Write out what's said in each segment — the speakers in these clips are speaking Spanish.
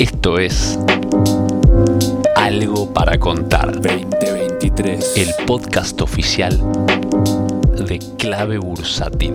Esto es Algo para Contar. 2023. El podcast oficial de Clave Bursátil.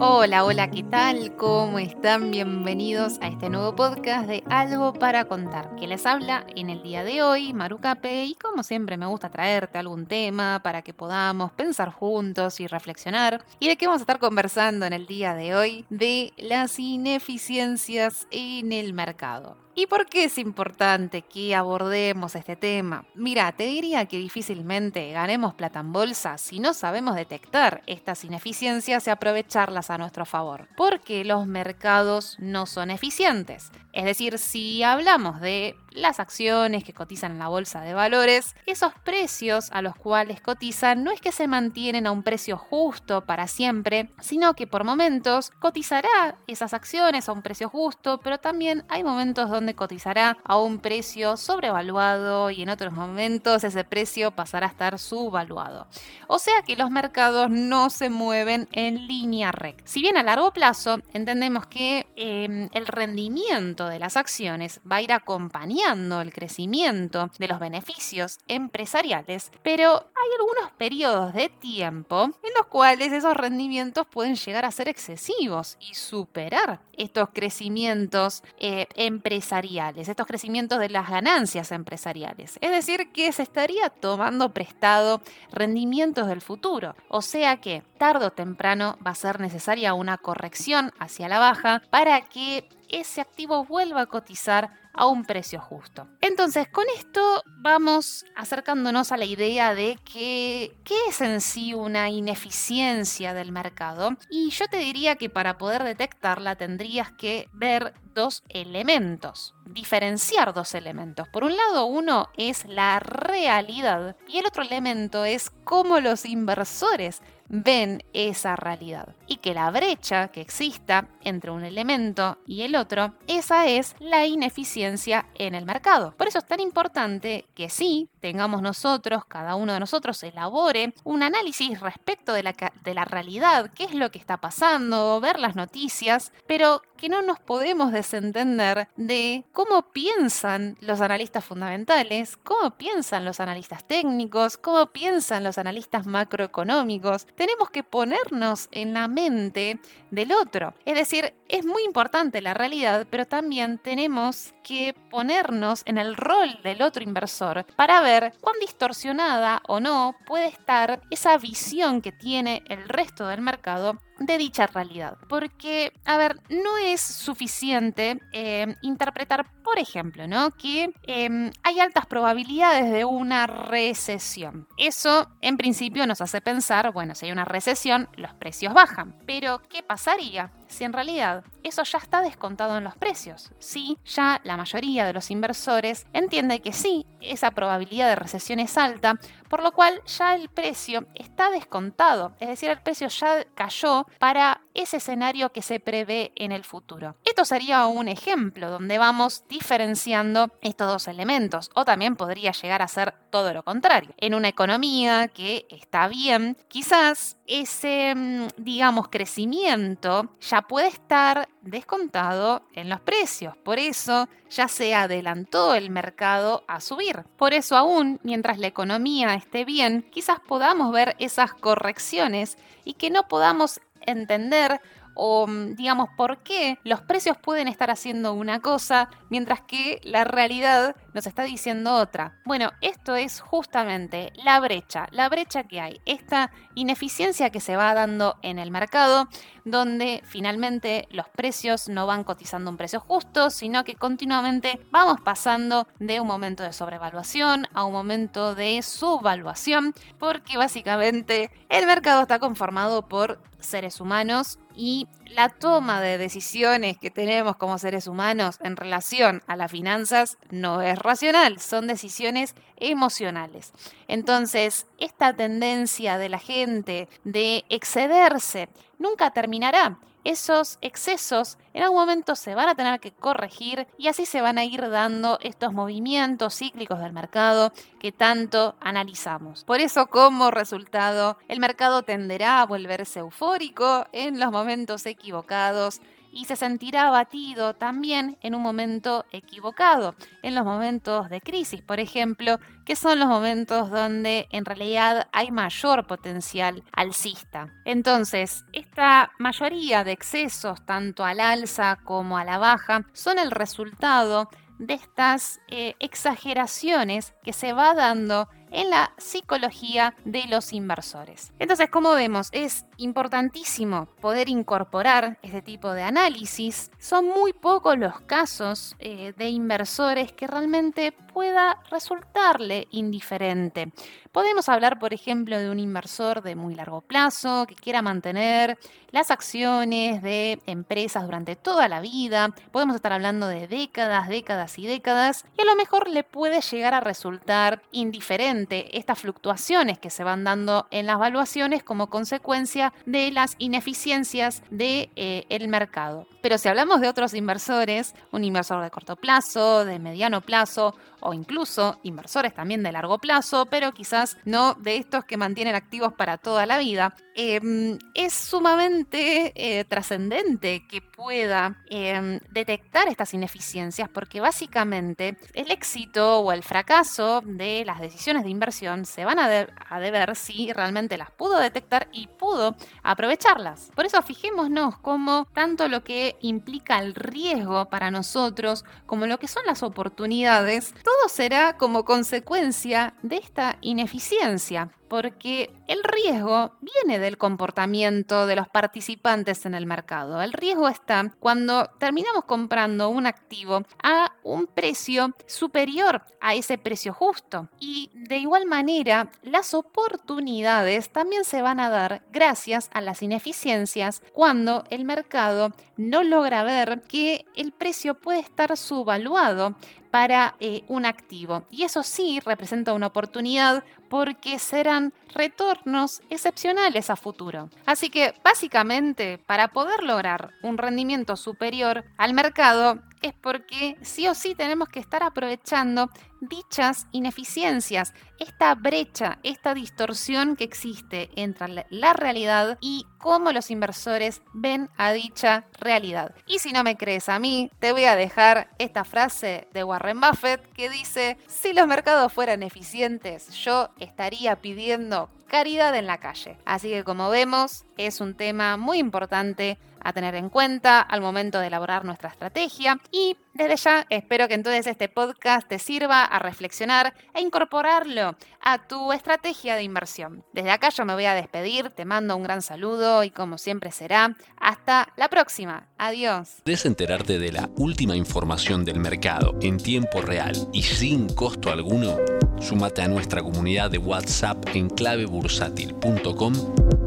Hola, hola, ¿qué tal? ¿Cómo están? Bienvenidos a este nuevo podcast de Algo para Contar. Que les habla en el día de hoy, Marucape, y como siempre me gusta traerte algún tema para que podamos pensar juntos y reflexionar. ¿Y de qué vamos a estar conversando en el día de hoy? De las ineficiencias en el mercado. ¿Y por qué es importante que abordemos este tema? Mira, te diría que difícilmente ganemos plata en bolsa si no sabemos detectar estas ineficiencias y aprovecharlas a nuestro favor, porque los mercados no son eficientes. Es decir, si hablamos de las acciones que cotizan en la bolsa de valores, esos precios a los cuales cotizan no es que se mantienen a un precio justo para siempre, sino que por momentos cotizará esas acciones a un precio justo, pero también hay momentos donde cotizará a un precio sobrevaluado y en otros momentos ese precio pasará a estar subvaluado. O sea que los mercados no se mueven en línea recta. Si bien a largo plazo entendemos que eh, el rendimiento de las acciones va a ir acompañando el crecimiento de los beneficios empresariales, pero hay algunos periodos de tiempo en los cuales esos rendimientos pueden llegar a ser excesivos y superar estos crecimientos eh, empresariales, estos crecimientos de las ganancias empresariales. Es decir, que se estaría tomando prestado rendimientos del futuro. O sea que tarde o temprano va a ser necesaria una corrección hacia la baja para que ese activo vuelva a cotizar a un precio justo. Entonces, con esto vamos acercándonos a la idea de que, qué es en sí una ineficiencia del mercado. Y yo te diría que para poder detectarla tendrías que ver dos elementos, diferenciar dos elementos. Por un lado, uno es la realidad y el otro elemento es cómo los inversores ven esa realidad. Y que la brecha que exista entre un elemento y el otro, esa es la ineficiencia en el mercado. Por eso es tan importante que sí tengamos nosotros, cada uno de nosotros, elabore un análisis respecto de la, de la realidad, qué es lo que está pasando, ver las noticias, pero que no nos podemos desentender de cómo piensan los analistas fundamentales, cómo piensan los analistas técnicos, cómo piensan los analistas macroeconómicos. Tenemos que ponernos en la mente del otro. Es decir, es muy importante la realidad, pero también tenemos que ponernos en el rol del otro inversor para ver cuán distorsionada o no puede estar esa visión que tiene el resto del mercado de dicha realidad. Porque, a ver, no es suficiente eh, interpretar, por ejemplo, ¿no? que eh, hay altas probabilidades de una recesión. Eso, en principio, nos hace pensar, bueno, si hay una recesión, los precios bajan. Pero, ¿qué pasaría si en realidad eso ya está descontado en los precios. Sí, ya la mayoría de los inversores entiende que sí, esa probabilidad de recesión es alta, por lo cual ya el precio está descontado, es decir, el precio ya cayó para ese escenario que se prevé en el futuro. Esto sería un ejemplo donde vamos diferenciando estos dos elementos, o también podría llegar a ser todo lo contrario. En una economía que está bien, quizás ese, mm, digamos, crecimiento ya puede estar descontado en los precios. Por eso ya se adelantó el mercado a subir. Por eso aún, mientras la economía esté bien, quizás podamos ver esas correcciones y que no podamos entender o mm, digamos por qué los precios pueden estar haciendo una cosa mientras que la realidad nos está diciendo otra. Bueno, esto es justamente la brecha, la brecha que hay, esta ineficiencia que se va dando en el mercado donde finalmente los precios no van cotizando un precio justo, sino que continuamente vamos pasando de un momento de sobrevaluación a un momento de subvaluación, porque básicamente el mercado está conformado por seres humanos y la toma de decisiones que tenemos como seres humanos en relación a las finanzas no es racional, son decisiones emocionales. Entonces, esta tendencia de la gente de excederse nunca terminará esos excesos en algún momento se van a tener que corregir y así se van a ir dando estos movimientos cíclicos del mercado que tanto analizamos. Por eso como resultado el mercado tenderá a volverse eufórico en los momentos equivocados y se sentirá abatido también en un momento equivocado, en los momentos de crisis, por ejemplo, que son los momentos donde en realidad hay mayor potencial alcista. Entonces, esta mayoría de excesos, tanto al alza como a la baja, son el resultado de estas eh, exageraciones que se va dando en la psicología de los inversores. Entonces, como vemos, es importantísimo poder incorporar este tipo de análisis. Son muy pocos los casos eh, de inversores que realmente pueda resultarle indiferente. Podemos hablar, por ejemplo, de un inversor de muy largo plazo que quiera mantener las acciones de empresas durante toda la vida. Podemos estar hablando de décadas, décadas y décadas. Y a lo mejor le puede llegar a resultar indiferente estas fluctuaciones que se van dando en las valuaciones como consecuencia de las ineficiencias del de, eh, mercado. Pero si hablamos de otros inversores, un inversor de corto plazo, de mediano plazo o incluso inversores también de largo plazo, pero quizás no de estos que mantienen activos para toda la vida, em, es sumamente eh, trascendente que pueda em, detectar estas ineficiencias porque básicamente el éxito o el fracaso de las decisiones de inversión se van a, a deber si realmente las pudo detectar y pudo aprovecharlas. Por eso fijémonos cómo tanto lo que implica el riesgo para nosotros como lo que son las oportunidades, todo será como consecuencia de esta ineficiencia porque el riesgo viene del comportamiento de los participantes en el mercado. El riesgo está cuando terminamos comprando un activo a un precio superior a ese precio justo. Y de igual manera, las oportunidades también se van a dar gracias a las ineficiencias cuando el mercado no logra ver que el precio puede estar subvaluado para eh, un activo. Y eso sí representa una oportunidad porque serán retornos excepcionales a futuro. Así que básicamente para poder lograr un rendimiento superior al mercado es porque sí o sí tenemos que estar aprovechando dichas ineficiencias, esta brecha, esta distorsión que existe entre la realidad y cómo los inversores ven a dicha realidad. Y si no me crees a mí, te voy a dejar esta frase de Warren Buffett que dice, si los mercados fueran eficientes, yo estaría pidiendo caridad en la calle. Así que como vemos, es un tema muy importante a tener en cuenta al momento de elaborar nuestra estrategia y desde ya espero que entonces este podcast te sirva a reflexionar e incorporarlo a tu estrategia de inversión. Desde acá yo me voy a despedir, te mando un gran saludo y como siempre será, hasta la próxima. Adiós. ¿Quieres enterarte de la última información del mercado en tiempo real y sin costo alguno? Súmate a nuestra comunidad de WhatsApp en clavebursátil.com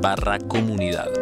barra comunidad.